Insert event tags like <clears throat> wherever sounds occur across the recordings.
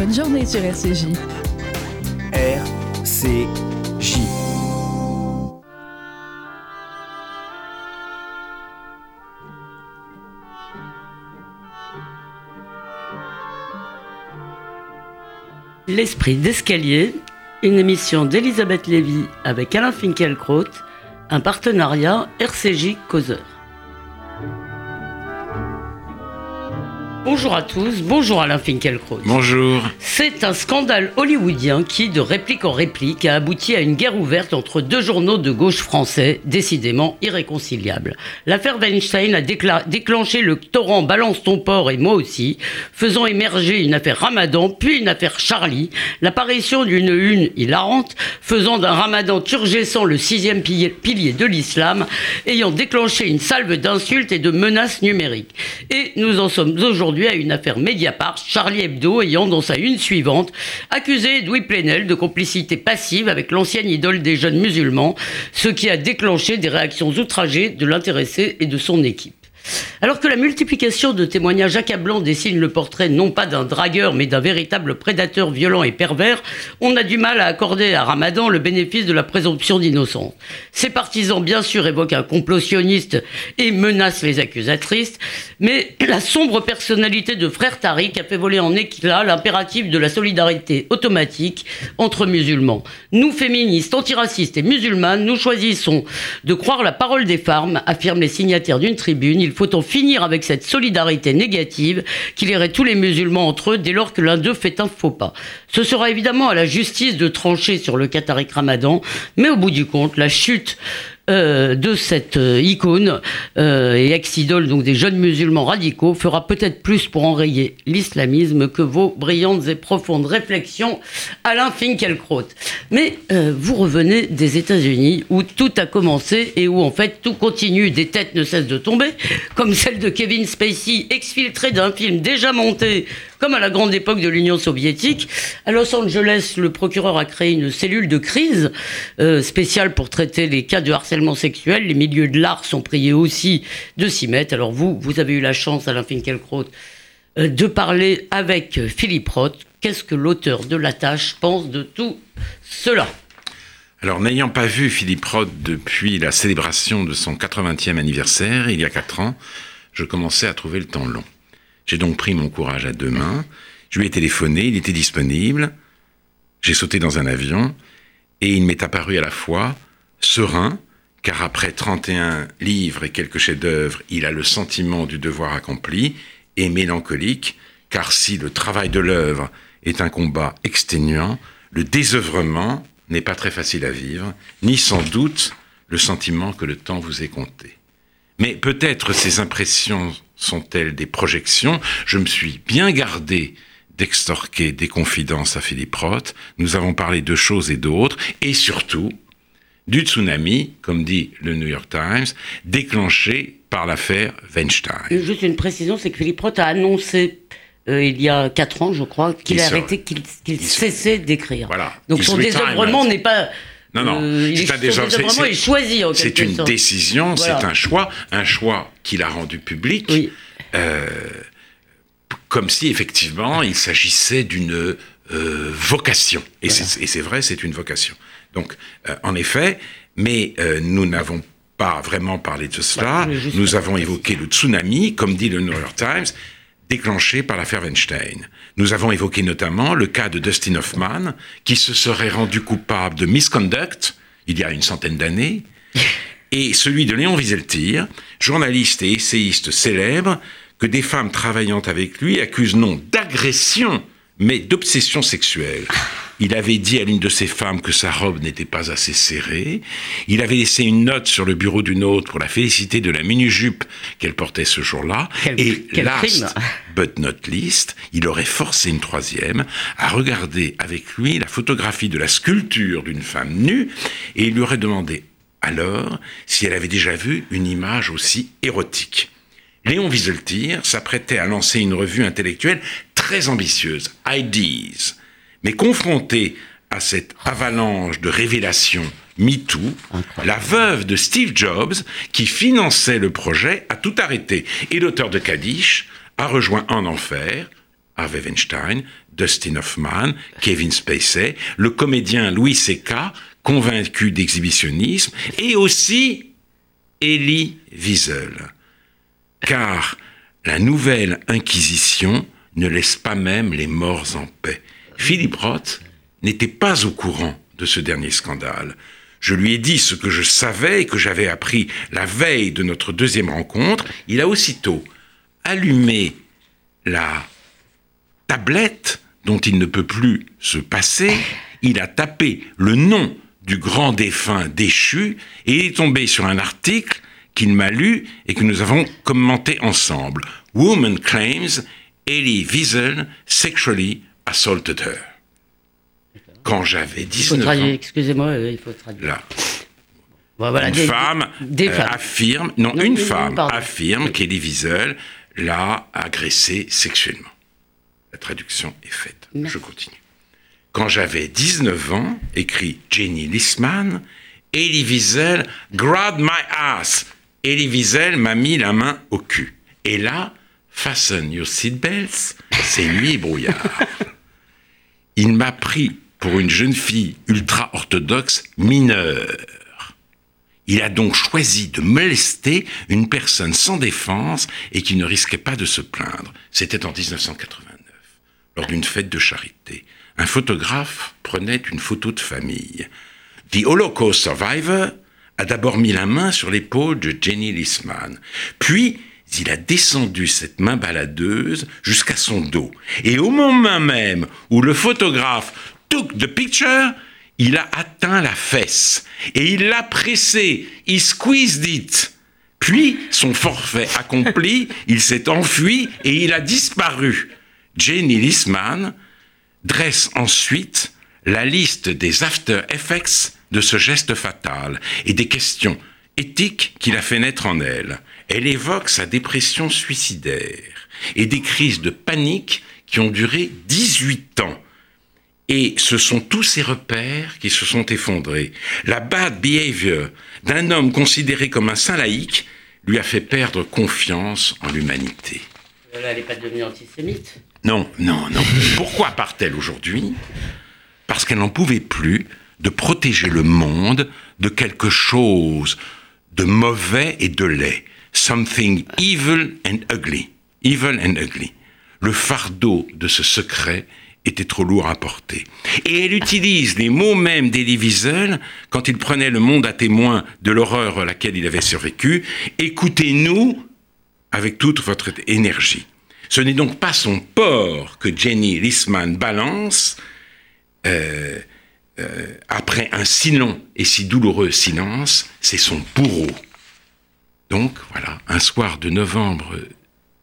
Bonne journée sur RCJ. RCJ. L'esprit d'escalier, une émission d'Elisabeth Lévy avec Alain Finkielkraut, un partenariat RCJ Causeur. Bonjour à tous, bonjour Alain Finkielkraut. Bonjour. C'est un scandale hollywoodien qui, de réplique en réplique, a abouti à une guerre ouverte entre deux journaux de gauche français, décidément irréconciliables. L'affaire Weinstein a déclenché le torrent Balance ton port et moi aussi, faisant émerger une affaire Ramadan, puis une affaire Charlie, l'apparition d'une une hilarante, faisant d'un Ramadan turgescent le sixième pilier de l'islam, ayant déclenché une salve d'insultes et de menaces numériques. Et nous en sommes aujourd'hui aujourd'hui à une affaire Mediapart, Charlie Hebdo ayant dans sa une suivante accusé Edoui Plenel de complicité passive avec l'ancienne idole des jeunes musulmans, ce qui a déclenché des réactions outragées de l'intéressé et de son équipe. Alors que la multiplication de témoignages accablants dessine le portrait non pas d'un dragueur mais d'un véritable prédateur violent et pervers, on a du mal à accorder à Ramadan le bénéfice de la présomption d'innocence. Ses partisans bien sûr évoquent un complot sioniste et menacent les accusatrices, mais <clears throat> la sombre personnalité de frère Tariq a fait voler en éclat l'impératif de la solidarité automatique entre musulmans. Nous féministes, antiracistes et musulmanes, nous choisissons de croire la parole des femmes, affirment les signataires d'une tribune il faut en finir avec cette solidarité négative qui lierait tous les musulmans entre eux dès lors que l'un d'eux fait un faux pas. Ce sera évidemment à la justice de trancher sur le Qatarique Ramadan, mais au bout du compte, la chute euh, de cette euh, icône euh, et ex-idole donc des jeunes musulmans radicaux fera peut-être plus pour enrayer l'islamisme que vos brillantes et profondes réflexions, Alain Finkielkraut. Mais vous revenez des États-Unis où tout a commencé et où en fait tout continue, des têtes ne cessent de tomber, comme celle de Kevin Spacey exfiltré d'un film déjà monté comme à la grande époque de l'Union soviétique. À Los Angeles, le procureur a créé une cellule de crise euh, spéciale pour traiter les cas de harcèlement sexuel. Les milieux de l'art sont priés aussi de s'y mettre. Alors vous, vous avez eu la chance, Alain Finkielkraut, euh, de parler avec Philippe Roth. Qu'est-ce que l'auteur de la tâche pense de tout cela? Alors, n'ayant pas vu Philippe Roth depuis la célébration de son 80e anniversaire, il y a 4 ans, je commençais à trouver le temps long. J'ai donc pris mon courage à deux mains. Je lui ai téléphoné, il était disponible. J'ai sauté dans un avion et il m'est apparu à la fois serein, car après 31 livres et quelques chefs-d'œuvre, il a le sentiment du devoir accompli, et mélancolique, car si le travail de l'œuvre est un combat exténuant, le désœuvrement n'est pas très facile à vivre, ni sans doute le sentiment que le temps vous est compté. Mais peut-être ces impressions sont-elles des projections? Je me suis bien gardé d'extorquer des confidences à Philippe Roth. Nous avons parlé de choses et d'autres, et surtout du tsunami, comme dit le New York Times, déclenché par l'affaire Weinstein. Juste une précision, c'est que Philippe Roth a annoncé euh, il y a quatre ans, je crois, qu'il a arrêté, qu'il cessait d'écrire. Voilà. Donc son désœuvrement n'est pas non, non. Euh, c'est un choisi en C'est une décision, c'est un choix, un choix qu'il a rendu public, euh, comme si effectivement il s'agissait d'une euh, vocation. Et c'est vrai, c'est une vocation. Donc, en effet, mais nous n'avons pas vraiment parlé de cela. nous avons évoqué le tsunami, comme dit le New York Times déclenché par l'affaire Weinstein. Nous avons évoqué notamment le cas de Dustin Hoffman, qui se serait rendu coupable de misconduct il y a une centaine d'années, <laughs> et celui de Léon Wieseltier, journaliste et essayiste célèbre, que des femmes travaillant avec lui accusent non d'agression, mais d'obsession sexuelle. <laughs> Il avait dit à l'une de ses femmes que sa robe n'était pas assez serrée. Il avait laissé une note sur le bureau d'une autre pour la féliciter de la mini-jupe qu'elle portait ce jour-là. Et last but not least, il aurait forcé une troisième à regarder avec lui la photographie de la sculpture d'une femme nue et il lui aurait demandé alors si elle avait déjà vu une image aussi érotique. Léon Wieseltier s'apprêtait à lancer une revue intellectuelle très ambitieuse, Ideas, mais confrontée à cette avalanche de révélations MeToo, la veuve de Steve Jobs, qui finançait le projet, a tout arrêté. Et l'auteur de Kadish a rejoint En Enfer, Harvey Weinstein, Dustin Hoffman, Kevin Spacey, le comédien Louis C.K., convaincu d'exhibitionnisme, et aussi Elie Wiesel. Car la nouvelle Inquisition ne laisse pas même les morts en paix. Philippe Roth n'était pas au courant de ce dernier scandale. Je lui ai dit ce que je savais et que j'avais appris la veille de notre deuxième rencontre. Il a aussitôt allumé la tablette dont il ne peut plus se passer. Il a tapé le nom du grand défunt déchu et il est tombé sur un article qu'il m'a lu et que nous avons commenté ensemble. Woman claims Elie Wiesel sexually assaulted her. Quand j'avais 19 ans. Excusez-moi, il faut traduire. Là. une femme euh, affirme, non, une femme affirme qu'Elie Wiesel l'a agressée sexuellement. La traduction est faite. Je continue. Quand j'avais 19 ans, écrit Jenny Lissman, Elie Wiesel grabbed my ass. Elie Wiesel m'a mis la main au cul. Et là, fasten your seatbelts, c'est nuit brouillard. <laughs> Il m'a pris pour une jeune fille ultra-orthodoxe mineure. Il a donc choisi de molester une personne sans défense et qui ne risquait pas de se plaindre. C'était en 1989, lors d'une fête de charité. Un photographe prenait une photo de famille. The Holocaust Survivor a d'abord mis la main sur l'épaule de Jenny Lissman. Puis, il a descendu cette main baladeuse jusqu'à son dos. Et au moment même où le photographe took the picture, il a atteint la fesse et il l'a pressé, il squeezed it. Puis, son forfait accompli, <laughs> il s'est enfui et il a disparu. Jenny Lissman dresse ensuite la liste des after effects de ce geste fatal et des questions éthiques qu'il a fait naître en elle. Elle évoque sa dépression suicidaire et des crises de panique qui ont duré 18 ans et ce sont tous ces repères qui se sont effondrés. La bad behavior d'un homme considéré comme un saint laïque lui a fait perdre confiance en l'humanité. Elle n'est pas devenue antisémite Non, non, non. <laughs> Pourquoi part-elle aujourd'hui? Parce qu'elle n'en pouvait plus de protéger le monde de quelque chose de mauvais et de laid. Something evil and ugly. Evil and ugly. Le fardeau de ce secret était trop lourd à porter. Et elle utilise les mots mêmes d'Elie Wiesel quand il prenait le monde à témoin de l'horreur à laquelle il avait survécu. Écoutez-nous avec toute votre énergie. Ce n'est donc pas son porc que Jenny Lissman balance euh, euh, après un si long et si douloureux silence, c'est son bourreau. Donc voilà, un soir de novembre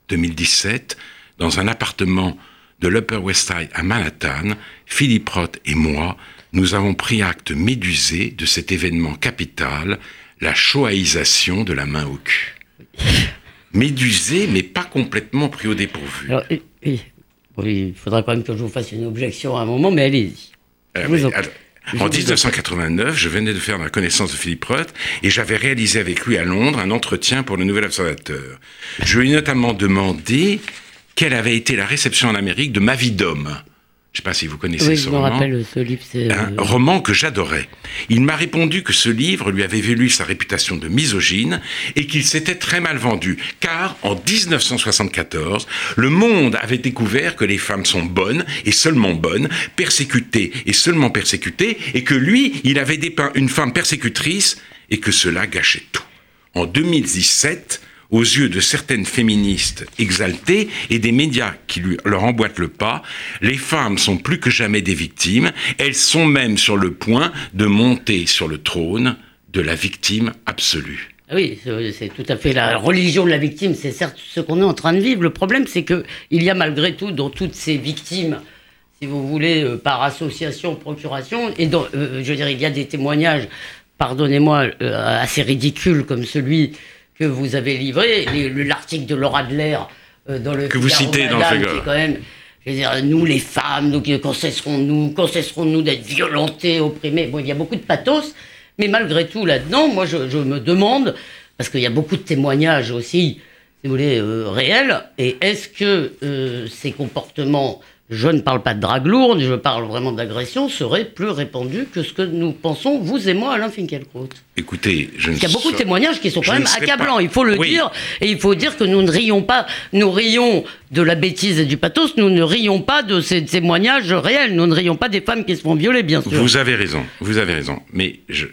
2017, dans un appartement de l'Upper West Side à Manhattan, Philippe Roth et moi, nous avons pris acte médusé de cet événement capital, la shoahisation de la main au cul. Médusé, mais pas complètement pris au dépourvu. il faudra quand même que je vous fasse une objection à un moment, mais allez-y. Euh, en 1989, je venais de faire la connaissance de Philippe Roth et j'avais réalisé avec lui à Londres un entretien pour le Nouvel Observateur. Je lui ai notamment demandé quelle avait été la réception en Amérique de Ma vie d'homme. Je ne sais pas si vous connaissez ce roman. Rappelle, ce livre, un euh, roman que j'adorais. Il m'a répondu que ce livre lui avait valu sa réputation de misogyne et qu'il s'était très mal vendu, car en 1974, le monde avait découvert que les femmes sont bonnes et seulement bonnes, persécutées et seulement persécutées, et que lui, il avait dépeint une femme persécutrice et que cela gâchait tout. En 2017, aux yeux de certaines féministes exaltées et des médias qui leur emboîtent le pas, les femmes sont plus que jamais des victimes, elles sont même sur le point de monter sur le trône de la victime absolue. Ah oui, c'est tout à fait la religion de la victime, c'est certes ce qu'on est en train de vivre. Le problème, c'est qu'il y a malgré tout dans toutes ces victimes, si vous voulez, euh, par association, procuration, et dans, euh, je dire, il y a des témoignages, pardonnez-moi, euh, assez ridicules comme celui que vous avez livré, l'article de Laura Adler euh, dans le que vous citez dans le quand même, je veux dire, nous les femmes, nous quand cesserons-nous, quand cesserons-nous d'être violentées, opprimées. Bon, il y a beaucoup de pathos, mais malgré tout là-dedans, moi je, me demande parce qu'il y a beaucoup de témoignages aussi, si vous voulez, réels Et est-ce que ces comportements je ne parle pas de drague lourde, je parle vraiment d'agression, serait plus répandu que ce que nous pensons, vous et moi, Alain Finkielkraut. Écoutez, je ne Il y a beaucoup de témoignages qui sont quand même accablants, il faut le dire, et il faut dire que nous ne rions pas, nous rions de la bêtise et du pathos, nous ne rions pas de ces témoignages réels, nous ne rions pas des femmes qui se font violer, bien sûr. Vous avez raison, vous avez raison, mais je,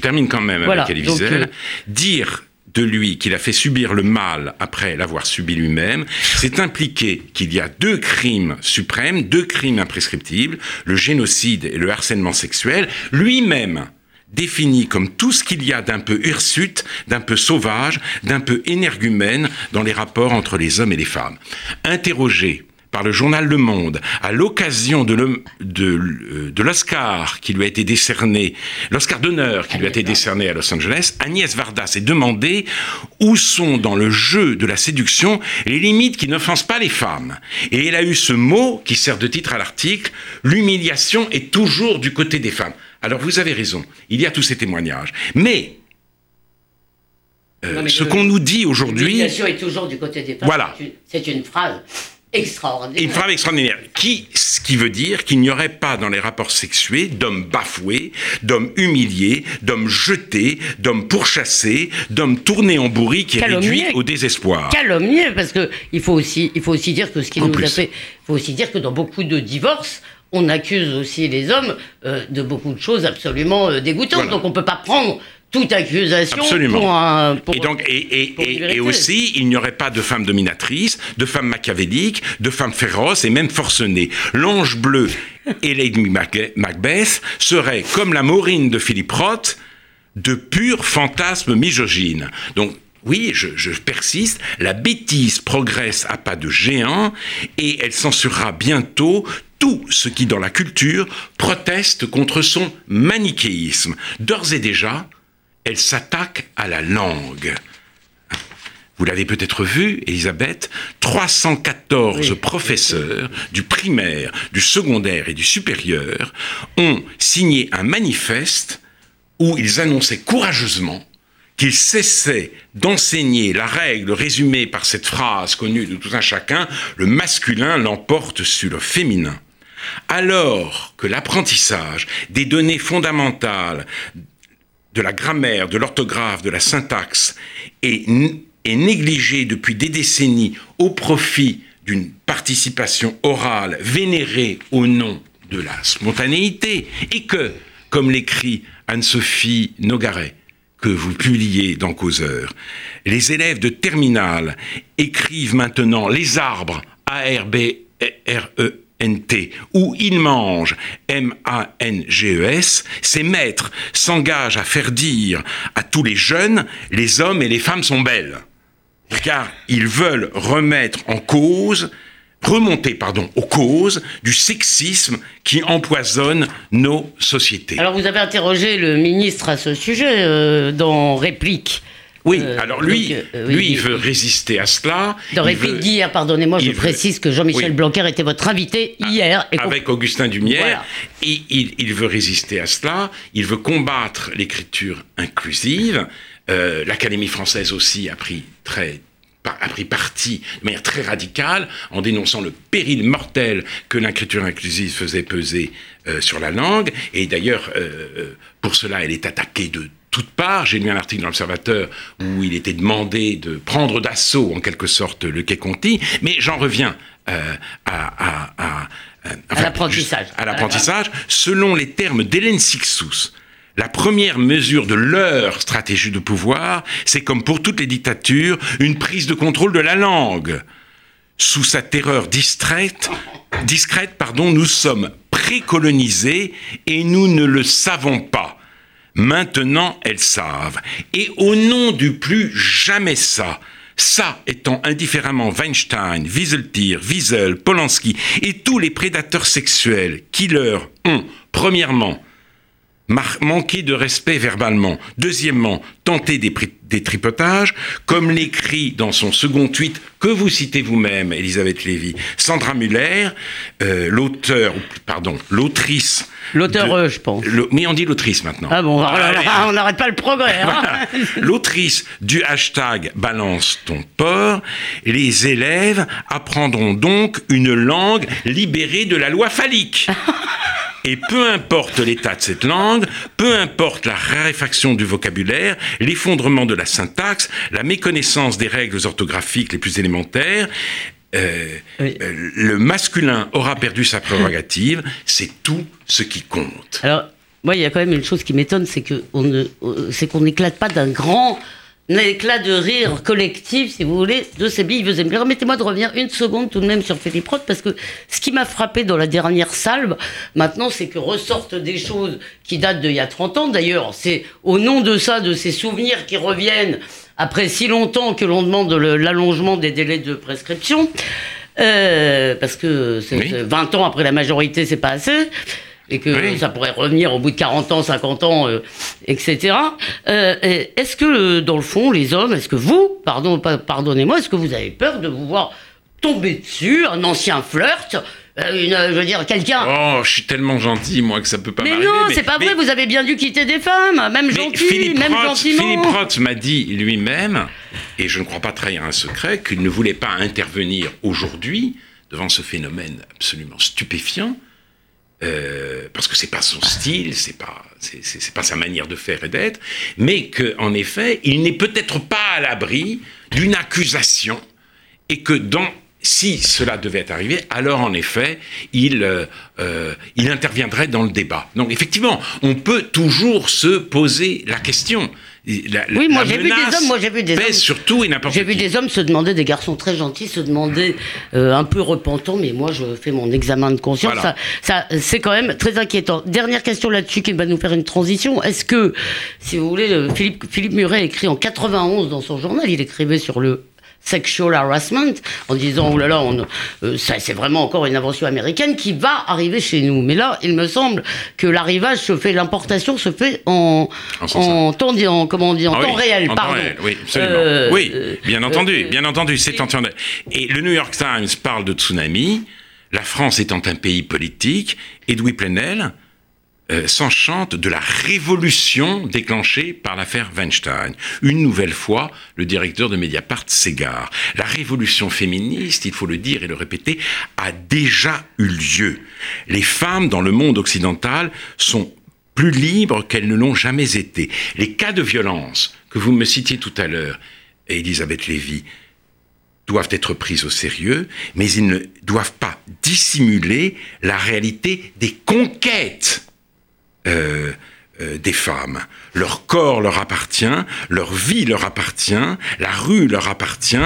termine quand même avec Elie Wiesel. Euh, dire de lui qu'il a fait subir le mal après l'avoir subi lui-même, c'est impliquer qu'il y a deux crimes suprêmes, deux crimes imprescriptibles, le génocide et le harcèlement sexuel, lui-même défini comme tout ce qu'il y a d'un peu hirsute, d'un peu sauvage, d'un peu énergumène dans les rapports entre les hommes et les femmes. Interrogé par le journal Le Monde à l'occasion de, de, l'Oscar qui lui a été décerné, l'Oscar d'honneur qui lui a été décerné à Los Angeles, Agnès Varda s'est demandé où sont dans le jeu de la séduction les limites qui n'offensent pas les femmes. Et elle a eu ce mot qui sert de titre à l'article, l'humiliation est toujours du côté des femmes. Alors vous avez raison, il y a tous ces témoignages. Mais euh, ce qu'on nous dit aujourd'hui. L'humiliation est toujours du côté des femmes. Voilà. C'est une, une phrase extraordinaire. Une femme extraordinaire. Qui, ce qui veut dire qu'il n'y aurait pas dans les rapports sexués d'hommes bafoués, d'hommes humiliés, d'hommes jetés, d'hommes pourchassés, d'hommes tournés en bourrique et réduits au désespoir. Calomnier, parce que il faut aussi, il faut aussi dire que ce qui nous a fait, il faut aussi dire que dans beaucoup de divorces, on accuse aussi les hommes euh, de beaucoup de choses absolument euh, dégoûtantes. Donc on ne peut pas prendre toute accusation Absolument. pour un. et donc, et, aussi, il n'y aurait pas de femmes dominatrices, de femmes machiavéliques, de femmes féroces et même forcenées. L'ange bleu et Lady Macbeth seraient, comme la Maureen de Philippe Roth, de purs fantasmes misogynes. Donc, oui, je, je, persiste, la bêtise progresse à pas de géant et elle censurera bientôt tout ce qui, dans la culture, proteste contre son manichéisme. D'ores et déjà, elle s'attaque à la langue. Vous l'avez peut-être vu, Elisabeth, 314 professeurs du primaire, du secondaire et du supérieur ont signé un manifeste où ils annonçaient courageusement qu'ils cessaient d'enseigner la règle résumée par cette phrase connue de tout un chacun, le masculin l'emporte sur le féminin. Alors que l'apprentissage des données fondamentales de la grammaire, de l'orthographe, de la syntaxe est, est négligée depuis des décennies au profit d'une participation orale vénérée au nom de la spontanéité, et que, comme l'écrit Anne-Sophie Nogaret, que vous publiez dans Causeur, les élèves de terminale écrivent maintenant les arbres A-R-B-R-E N-T, où il mange, M-A-N-G-E-S, ses maîtres s'engagent à faire dire à tous les jeunes, les hommes et les femmes sont belles. Car ils veulent remettre en cause, remonter, pardon, aux causes du sexisme qui empoisonne nos sociétés. Alors vous avez interrogé le ministre à ce sujet euh, dans Réplique. Oui, euh, alors lui, euh, lui, il veut résister à cela. Dans réplique d'hier, pardonnez-moi, je précise que Jean-Michel Blanquer était votre invité ah, hier. avec Augustin Dumière. Et il, veut résister à cela. Il veut combattre l'écriture inclusive. Euh, L'Académie française aussi a pris très a pris parti de manière très radicale en dénonçant le péril mortel que l'écriture inclusive faisait peser sur la langue. Et d'ailleurs, pour cela, elle est attaquée de toutes parts. J'ai lu un article dans l'Observateur où il était demandé de prendre d'assaut, en quelque sorte, le Quai Conti, mais j'en reviens euh, à, à, l'apprentissage. À l'apprentissage, selon les termes d'Hélène Sixous. La première mesure de leur stratégie de pouvoir, c'est comme pour toutes les dictatures, une prise de contrôle de la langue. Sous sa terreur distraite, discrète, pardon, nous sommes précolonisés et nous ne le savons pas. Maintenant, elles savent. Et au nom du plus jamais ça, ça étant indifféremment Weinstein, Wieseltier, Wiesel, Polanski et tous les prédateurs sexuels qui leur ont, premièrement, manquer de respect verbalement. Deuxièmement, tenter des, tripotages, comme l'écrit dans son second tweet que vous citez vous-même, Elisabeth Lévy, Sandra Muller, euh, l'auteur, pardon, l'autrice. L'auteur, je pense. mais on dit l'autrice maintenant. Ah bon, on n'arrête pas le progrès. Hein. l'autrice du hashtag Balance ton porc, les élèves apprendront donc une langue libérée de la loi phallique. <laughs> Et peu importe l'état de cette langue, peu importe la raréfaction du vocabulaire, l'effondrement de la syntaxe, la méconnaissance des règles orthographiques les plus élémentaires, euh, euh, le masculin aura perdu sa prérogative, c'est tout ce qui compte. Alors, moi, il y a quand même une chose qui m'étonne, c'est qu'on euh, n'éclate pas d'un grand un éclat de rire collectif, si vous voulez, de ces billes. Permettez-moi de revenir une seconde tout de même sur Philippe Roth, parce que ce qui m'a frappé dans la dernière salve, maintenant, c'est que ressortent des choses qui datent d'il y a 30 ans. D'ailleurs, c'est au nom de ça, de ces souvenirs qui reviennent après si longtemps que l'on demande l'allongement des délais de prescription. Euh, parce que 20 ans après la majorité, c'est pas assez et que ça pourrait revenir au bout de 40 ans, 50 ans, euh, etc. Euh, est-ce que, dans le fond, les hommes, est-ce que vous, pardon, pardonnez-moi, est-ce que vous avez peur de vous voir tomber dessus, un ancien flirt euh, une, je veux dire, quelqu'un. Oh, je suis tellement gentil, moi, que ça peut pas m'arriver. mais non, c'est pas vrai, vous avez bien dû quitter des femmes, même gentil, même gentiment. Philippe Roth m'a dit lui-même, et je ne crois pas trahir un secret, qu'il ne voulait pas intervenir aujourd'hui devant ce phénomène absolument stupéfiant, euh, parce que c'est pas son style, c'est pas c'est pas sa manière de faire et d'être, mais qu'en effet, il n'est peut-être pas à l'abri d'une accusation et que dans si cela devait arriver, alors en effet, il, euh, euh, il interviendrait dans le débat. Donc effectivement, on peut toujours se poser la question oui, moi j'ai vu des hommes, moi j'ai vu des hommes, surtout et n'importe J'ai vu des hommes se demander, des garçons très gentils se demander, euh, un peu repentants, mais moi je fais mon examen de conscience. Ça, ça c'est quand même très inquiétant. Dernière question là-dessus qui va nous faire une transition. Est-ce que, si vous voulez, Philippe, Philippe Muret écrit en 91 dans son journal, il écrivait sur le sexual harassment, en disant oh là là, euh, ça c'est vraiment encore une invention américaine qui va arriver chez nous. Mais là, il me semble que l'arrivage se fait, l'importation se fait en, en, temps, en, comment on dit, en ah temps réel, pardon. oui, absolument. Euh, oui, bien euh, entendu, bien entendu, c'est en temps Et le New York Times parle de tsunami. La France étant un pays politique, Edoui Plenel, euh, s'enchante de la révolution déclenchée par l'affaire Weinstein. Une nouvelle fois, le directeur de Mediapart s'égare. La révolution féministe, il faut le dire et le répéter, a déjà eu lieu. Les femmes dans le monde occidental sont plus libres qu'elles ne l'ont jamais été. Les cas de violence que vous me citiez tout à l'heure, Elisabeth Lévy, doivent être pris au sérieux, mais ils ne doivent pas dissimuler la réalité des conquêtes euh, euh, des femmes. Leur corps leur appartient, leur vie leur appartient, la rue leur appartient,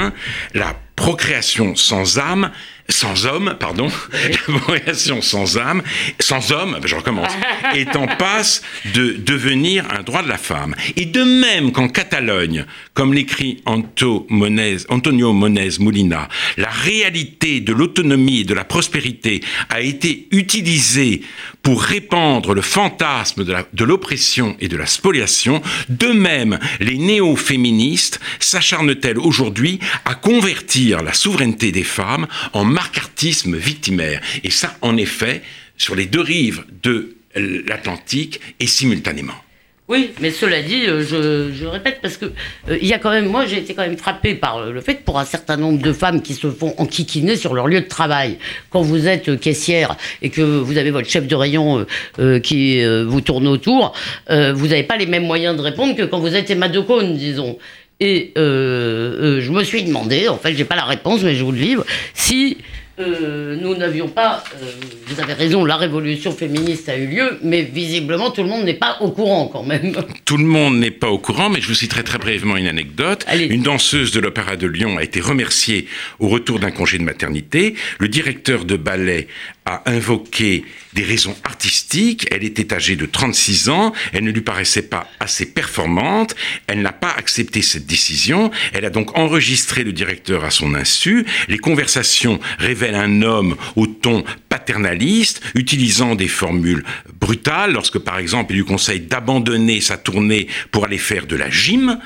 la procréation sans âme sans homme, pardon, la procréation sans âme, sans homme, je recommence, <laughs> est en passe de devenir un droit de la femme. Et de même qu'en Catalogne, comme l'écrit Antonio Monez Molina, la réalité de l'autonomie et de la prospérité a été utilisée pour répandre le fantasme de l'oppression et de la spoliation, de même les néo-féministes s'acharnent-elles aujourd'hui à convertir la souveraineté des femmes en marcartisme victimaire. Et ça, en effet, sur les deux rives de l'Atlantique et simultanément. Oui, mais cela dit, euh, je, répète parce que euh, il y a quand même, moi j'ai été quand même frappé par le fait pour un certain nombre de femmes qui se font enquiquiner sur leur lieu de travail. Quand vous êtes caissière et que vous avez votre chef de rayon euh, qui vous tourne autour, vous n'avez pas les mêmes moyens de répondre que quand vous êtes Emma de Cône, disons. Et je me suis demandé, en fait, j'ai pas la réponse, mais je vous le livre, si euh, nous n'avions pas, euh, vous avez raison, la révolution féministe a eu lieu, mais visiblement tout le monde n'est pas au courant quand même. <laughs> Tout le monde n'est pas au courant, mais je vous citerai très brièvement une anecdote. Une danseuse de l'Opéra de Lyon a été remerciée au retour d'un congé de maternité. Le directeur de ballet a invoqué des raisons artistiques. Elle était âgée de 36 ans, elle ne lui paraissait pas assez performante, elle n'a pas accepté cette décision, elle a donc enregistré le directeur à son insu. Les conversations révèlent un homme au ton paternaliste, utilisant des formules brutales, lorsque par exemple il lui conseille d'abandonner sa tournée pour aller faire de la gym.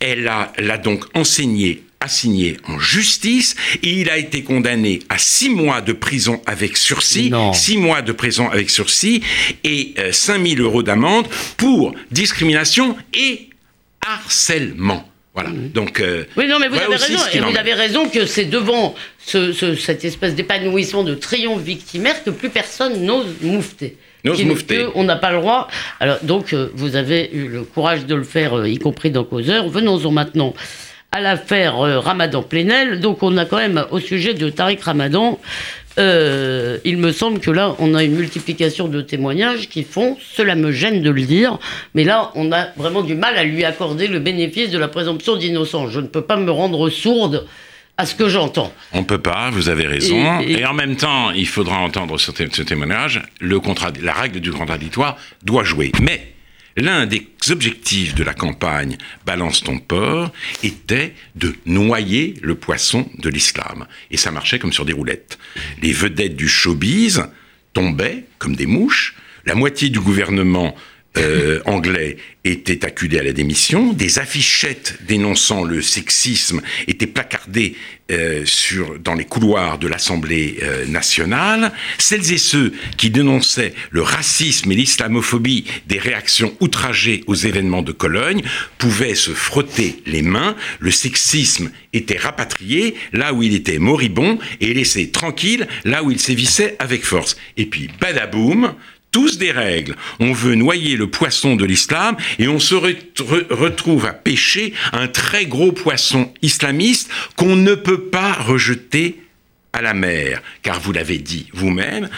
Elle l'a donc enseigné assigné en justice et il a été condamné à six mois de prison avec sursis, six mois de prison avec sursis et 5000 euh, euros d'amende pour discrimination et harcèlement. Voilà. Mmh. Donc, euh, oui, non, mais vous avez raison. Et vous avez raison que c'est devant cette espèce d'épanouissement de triomphe victimaire que plus personne n'ose moufter. N'ose moufter. On n'a pas le droit. Alors, donc, euh, vous avez eu le courage de le faire, y compris dans Causeur. Venons-en maintenant à l'affaire euh, Ramadan Plenel. Donc on a quand même au sujet de Tariq Ramadan, euh, il me semble que là on a une multiplication de témoignages qui font, cela me gêne de le dire, mais là on a vraiment du mal à lui accorder le bénéfice de la présomption d'innocence. Je ne peux pas me rendre sourde à ce que j'entends. On ne peut pas, vous avez raison. Et, en même temps, il faudra entendre ce, témoignage. Le la règle du contradictoire doit jouer. Mais L'un des objectifs de la campagne Balance ton port était de noyer le poisson de l'islam. Et ça marchait comme sur des roulettes. Les vedettes du showbiz tombaient comme des mouches. La moitié du gouvernement euh, anglais était acculé à la démission, des affichettes dénonçant le sexisme étaient placardées euh, sur, dans les couloirs de l'Assemblée euh, nationale. Celles et ceux qui dénonçaient le racisme et l'islamophobie des réactions outragées aux événements de Cologne pouvaient se frotter les mains. Le sexisme était rapatrié là où il était moribond et laissé tranquille là où il sévissait avec force. Et puis, badaboum, tous des règles. On veut noyer le poisson de l'islam et on se retrouve à pêcher un très gros poisson islamiste qu'on ne peut pas rejeter à la mer. Car vous l'avez dit vous-même,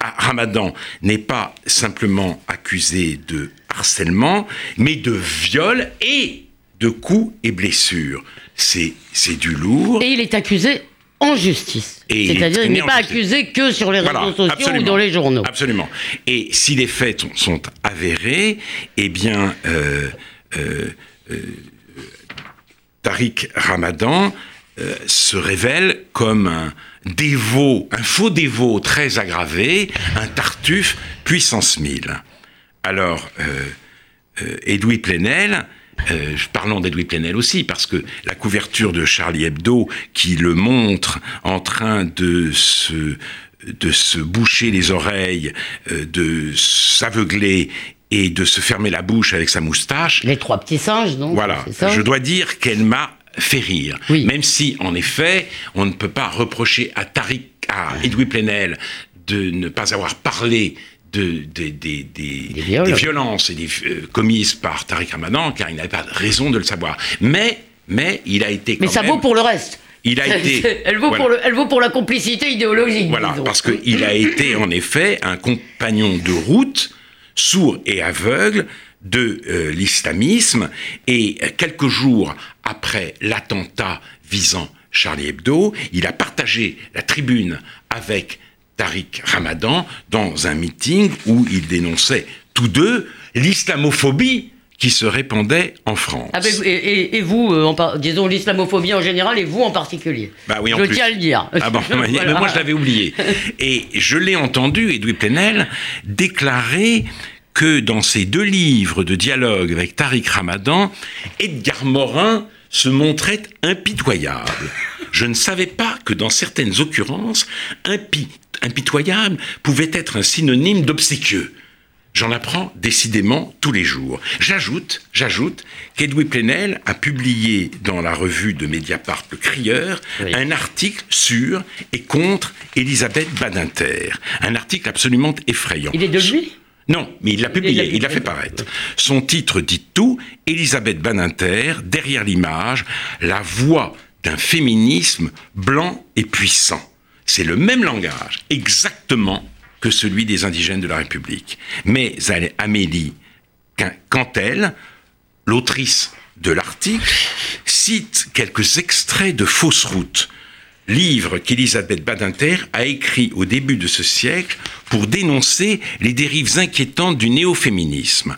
Ramadan n'est pas simplement accusé de harcèlement, mais de viol et de coups et blessures. C'est du lourd. Et il est accusé en justice. C'est-à-dire qu'il n'est pas accusé que sur les réseaux sociaux ou dans les journaux. Absolument. Et si les faits sont avérés, eh bien, euh, euh, euh, Tariq Ramadan se révèle comme un dévot, un faux dévot très aggravé, un tartuffe puissance 1000. Alors, Edoui Plenel, euh, parlons d'Edoui Plenel aussi, parce que la couverture de Charlie Hebdo, qui le montre en train de se, de se boucher les oreilles, euh, de s'aveugler et de se fermer la bouche avec sa moustache. Les trois petits singes, non? Voilà. Je dois dire qu'elle m'a fait rire. Même si, en effet, on ne peut pas reprocher à Tariq, à Edoui Plenel de ne pas avoir parlé de, des, violences et des, euh, commises par Tariq Ramadan, car il n'avait pas raison de le savoir. Mais, mais il a été. mais ça vaut pour le reste. Il a <laughs> été. Elle vaut, pour le, elle vaut pour la complicité idéologique. Voilà, parce qu'il a été en effet un compagnon de route, sourd et aveugle, de euh, l'islamisme. Et quelques jours après l'attentat visant Charlie Hebdo, il a partagé la tribune avec Tariq Ramadan dans un meeting où ils dénonçaient tous deux l'islamophobie qui se répandait en France. Ah, et, vous, euh, disons l'islamophobie en général, et vous en particulier. Bah oui, en je tiens à le dire. Ah bon, <laughs> mais moi je l'avais oublié. <laughs> Et je l'ai entendu, Edoui Plenel, déclarer que dans ses deux livres de dialogue avec Tariq Ramadan, Edgar Morin se montrait impitoyable. Je ne savais pas que dans certaines occurrences, impitoyable pouvait être un synonyme d'obséquieux. J'en apprends décidément tous les jours. J'ajoute, j'ajoute qu'Edoui Plenel a publié dans la revue de Mediapart Le Crieur un article sur et contre Elisabeth Badinter. Un article absolument effrayant. Il est de lui? Non, mais il l'a publié, il l'a fait paraître. Son titre dit tout, Elisabeth Badinter, derrière l'image, la voix d'un féminisme blanc et puissant. C'est le même langage, exactement, que celui des indigènes de la République. Mais Amélie elle, l'autrice de l'article, cite quelques extraits de Fausse route, livre qu'Elisabeth Badinter a écrit au début de ce siècle pour dénoncer les dérives inquiétantes du néo-féminisme.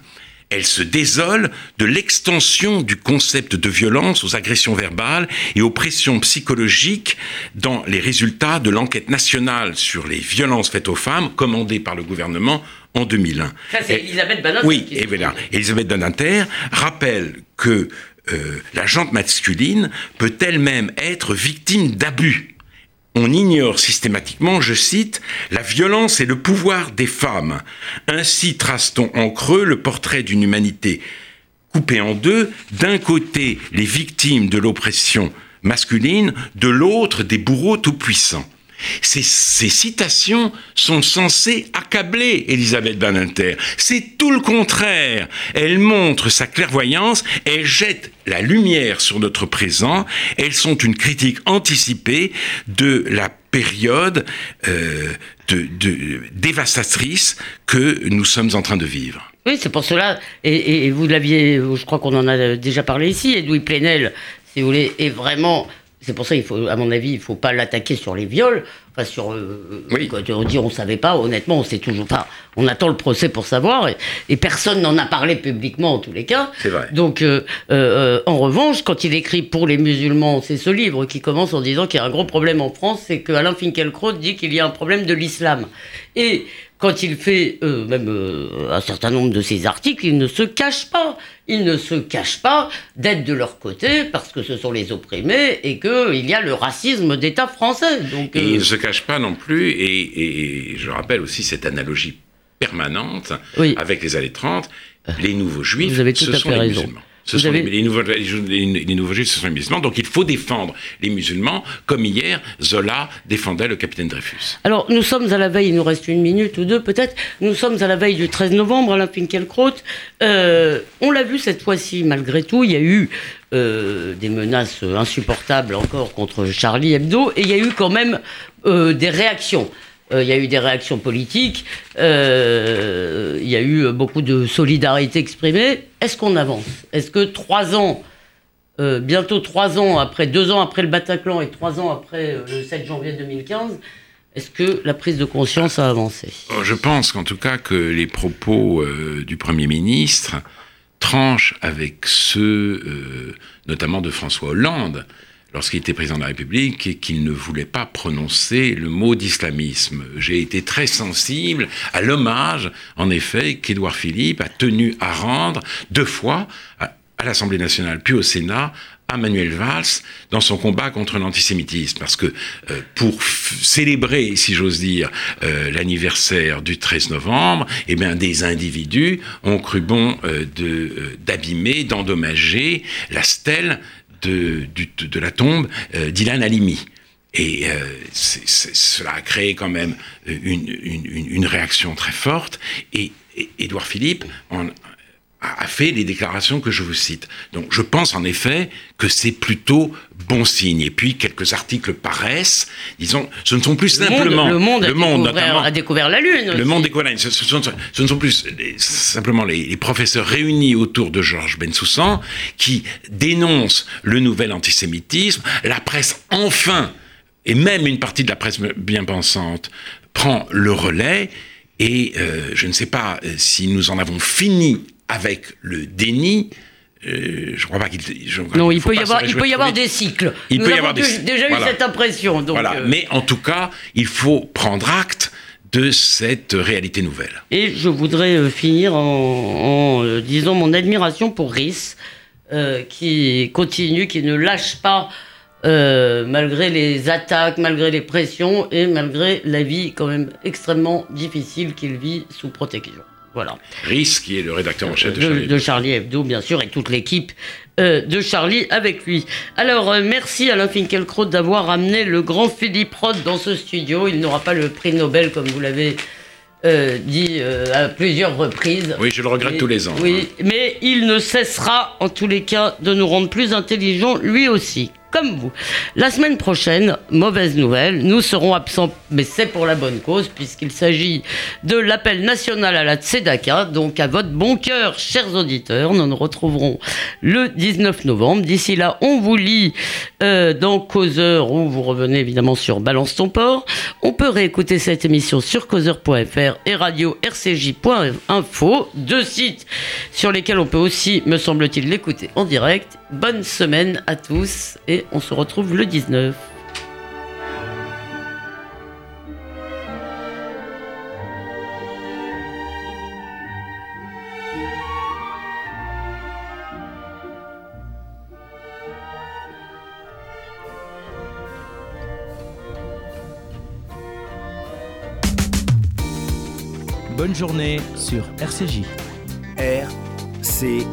Elle se désole de l'extension du concept de violence aux agressions verbales et aux pressions psychologiques dans les résultats de l'enquête nationale sur les violences faites aux femmes commandée par le gouvernement en 2001. Ça, c'est Elisabeth Badinter. Oui, et voilà. Elisabeth Badinter rappelle que euh, la jante masculine peut elle-même être victime d'abus on ignore systématiquement, je cite, la violence et le pouvoir des femmes. Ainsi trace-t-on en creux le portrait d'une humanité coupée en deux, d'un côté les victimes de l'oppression masculine, de l'autre des bourreaux tout-puissants. Ces, citations sont censées accabler Elisabeth Badinter. C'est tout le contraire. Elle montre sa clairvoyance, elle jette la lumière sur notre présent, elles sont une critique anticipée de la période euh, dévastatrice que nous sommes en train de vivre. Oui, c'est pour cela, et, vous l'aviez, je crois qu'on en a déjà parlé ici, Edoui Plenel, si vous voulez, est vraiment c'est pour ça, il faut, à mon avis, il ne faut pas l'attaquer sur les viols. Enfin, sur. Euh, oui. Quand on dit on ne savait pas, honnêtement, on sait toujours pas. On attend le procès pour savoir, et, personne n'en a parlé publiquement en tous les cas. C'est vrai. Donc, euh, euh, en revanche, quand il écrit pour les musulmans, c'est ce livre qui commence en disant qu'il y a un gros problème en France, c'est que Alain Finkielkraut dit qu'il y a un problème de l'islam. Et quand il fait euh, même euh, un certain nombre de ses articles, il ne se cache pas. Il ne se cache pas d'être de leur côté parce que ce sont les opprimés et qu'il y a le racisme d'État français. Donc, Et il ne se cache pas non plus, et, je rappelle aussi cette analogie permanente avec les années 30, les nouveaux juifs, Vous avez tout ce à sont fait les raison. musulmans. Ce sont les, nouveaux, les, nouveaux juifs, ce sont les musulmans. Donc il faut défendre les musulmans, comme hier, Zola défendait le capitaine Dreyfus. Alors nous sommes à la veille, il nous reste une minute ou deux peut-être, nous sommes à la veille du 13 novembre, Alain Finkielkraut. Euh, on l'a vu cette fois-ci, malgré tout, il y a eu euh, des menaces insupportables encore contre Charlie Hebdo, et il y a eu quand même euh, des réactions. Euh, il y a eu des réactions politiques, euh, il y a eu beaucoup de solidarité exprimée. Est-ce qu'on avance? Est-ce que trois ans, euh, bientôt trois ans après, deux ans après le Bataclan et trois ans après le 7 janvier 2015, est-ce que la prise de conscience a avancé? Je pense qu'en tout cas que les propos du Premier ministre tranchent avec ceux notamment de François Hollande lorsqu'il était président de la République et qu'il ne voulait pas prononcer le mot d'islamisme. J'ai été très sensible à l'hommage, en effet, qu'Édouard Philippe a tenu à rendre deux fois à, l'Assemblée nationale puis au Sénat à Manuel Valls dans son combat contre l'antisémitisme. Parce que euh, pour célébrer, si j'ose dire, euh, l'anniversaire du 13 novembre, eh bien, des individus ont cru bon euh, d'abîmer, d'endommager la stèle de, la tombe euh, d'Ilan Halimi. Et euh, cela a créé quand même une, réaction très forte. Et, Édouard Philippe a fait les déclarations que je vous cite. Donc je pense en effet que c'est plutôt bon signe. Et puis quelques articles paraissent, disons, ce ne sont plus simplement le monde, le monde, a, découvert, la lune. Le monde découvert la lune. Ce, ne sont plus simplement les, professeurs réunis autour de Georges Bensoussan qui dénoncent le nouvel antisémitisme. La presse enfin et même une partie de la presse bien pensante prend le relais. Et euh, je ne sais pas euh, si nous en avons fini avec le déni, euh, je crois pas qu'il. Non, il, peut y avoir, il peut y avoir des cycles. Il Nous peut y avoir des déjà eu cette impression. Donc voilà. Euh. Mais en tout cas, il faut prendre acte de cette réalité nouvelle. Et je voudrais euh, finir en, disant mon admiration pour Rhys, qui continue, qui ne lâche pas. malgré les attaques, malgré les pressions et malgré la vie quand même extrêmement difficile qu'il vit sous protection. Voilà. Rhys, qui est le rédacteur en chef de, Charlie Hebdo. De Charlie Hebdo, bien sûr, et toute l'équipe euh, de Charlie avec lui. Alors, euh, merci Alain Finkielkraut d'avoir amené le grand Philippe Roth dans ce studio. Il n'aura pas le prix Nobel, comme vous l'avez euh, dit à plusieurs reprises. Oui, je le regrette tous les ans. Oui, mais il ne cessera, en tous les cas, de nous rendre plus intelligents, lui aussi. Comme vous. La semaine prochaine, mauvaise nouvelle, nous serons absents, mais c'est pour la bonne cause, puisqu'il s'agit de l'appel national à la Tzedaka. Donc à votre bon cœur, chers auditeurs, nous nous retrouverons le 19 novembre. D'ici là, on vous lit euh, dans Causeur, où vous revenez évidemment sur Balance ton port. On peut réécouter cette émission sur causeur.fr et radio rcj.info, deux sites sur lesquels on peut aussi, me semble-t-il, l'écouter en direct. Bonne semaine à tous et on se retrouve le 19. Bonne journée sur RCJ. RCJ.